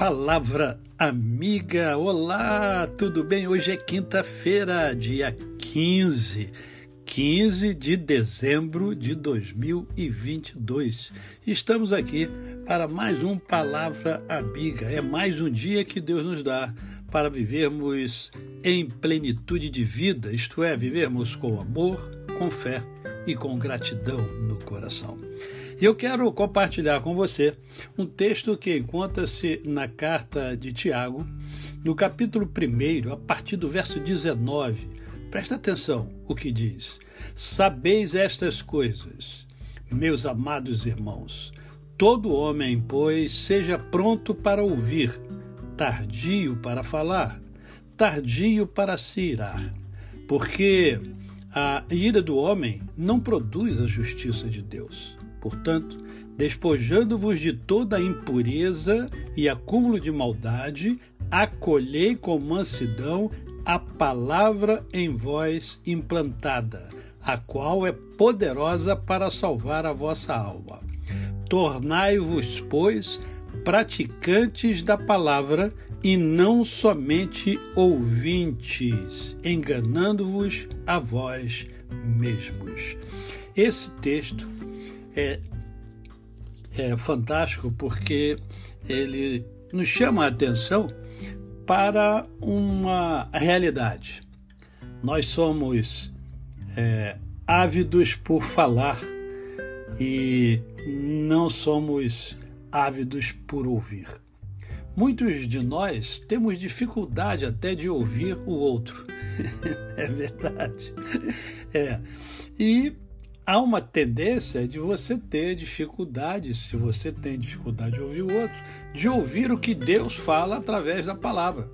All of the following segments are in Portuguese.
Palavra amiga, olá, tudo bem? Hoje é quinta-feira, dia 15, 15 de dezembro de 2022. Estamos aqui para mais um Palavra Amiga. É mais um dia que Deus nos dá para vivermos em plenitude de vida, isto é, vivermos com amor, com fé e com gratidão no coração. E eu quero compartilhar com você um texto que encontra-se na carta de Tiago, no capítulo 1, a partir do verso 19. Presta atenção o que diz: Sabeis estas coisas, meus amados irmãos. Todo homem, pois, seja pronto para ouvir, tardio para falar, tardio para se irar, porque a ira do homem não produz a justiça de Deus. Portanto, despojando-vos de toda a impureza e acúmulo de maldade, acolhei com mansidão a palavra em vós implantada, a qual é poderosa para salvar a vossa alma. Tornai-vos, pois, praticantes da palavra e não somente ouvintes, enganando-vos a vós mesmos. Esse texto é, é fantástico porque ele nos chama a atenção para uma realidade. Nós somos é, ávidos por falar e não somos ávidos por ouvir. Muitos de nós temos dificuldade até de ouvir o outro. é verdade. É. E há uma tendência de você ter dificuldade, se você tem dificuldade de ouvir o outro, de ouvir o que Deus fala através da palavra.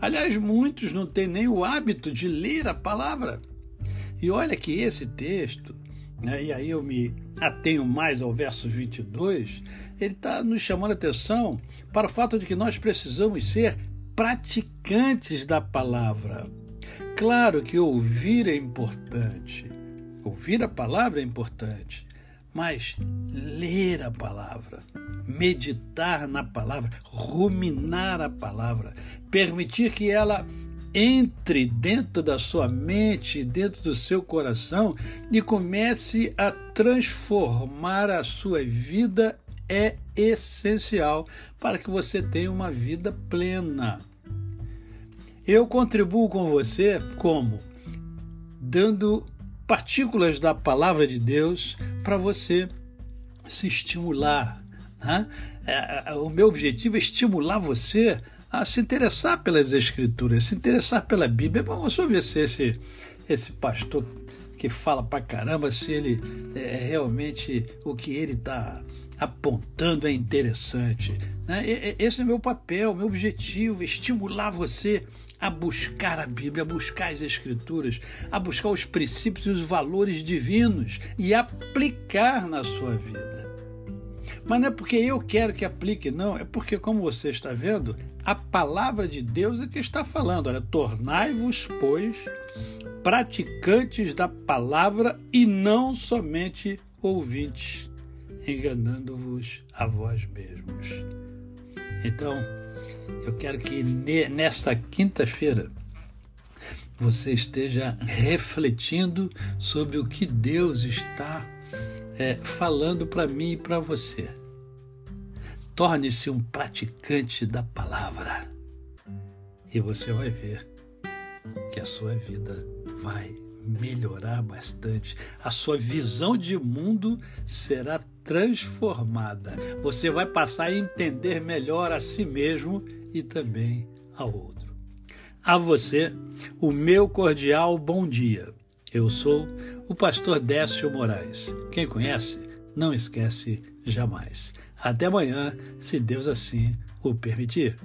Aliás, muitos não têm nem o hábito de ler a palavra. E olha que esse texto, né, e aí eu me atenho mais ao verso 22, ele está nos chamando a atenção para o fato de que nós precisamos ser praticantes da palavra. Claro que ouvir é importante, Ouvir a palavra é importante, mas ler a palavra, meditar na palavra, ruminar a palavra, permitir que ela entre dentro da sua mente, dentro do seu coração e comece a transformar a sua vida é essencial para que você tenha uma vida plena. Eu contribuo com você como? Dando partículas da palavra de Deus para você se estimular. Né? É, é, o meu objetivo é estimular você a se interessar pelas Escrituras, se interessar pela Bíblia. Vamos ver se esse, esse pastor que fala pra caramba, se ele é, realmente o que ele está apontando é interessante. Né? Esse é meu papel, meu objetivo, estimular você a buscar a Bíblia, a buscar as Escrituras, a buscar os princípios e os valores divinos e aplicar na sua vida. Mas não é porque eu quero que aplique, não, é porque, como você está vendo, a palavra de Deus é que está falando. Olha, tornai-vos, pois, praticantes da palavra e não somente ouvintes, enganando-vos a vós mesmos. Então, eu quero que nesta quinta-feira você esteja refletindo sobre o que Deus está é, falando para mim e para você. Torne-se um praticante da palavra e você vai ver que a sua vida vai melhorar bastante. A sua visão de mundo será transformada. Você vai passar a entender melhor a si mesmo e também ao outro. A você, o meu cordial bom dia. Eu sou o pastor Décio Moraes. Quem conhece, não esquece jamais. Até amanhã, se Deus assim o permitir.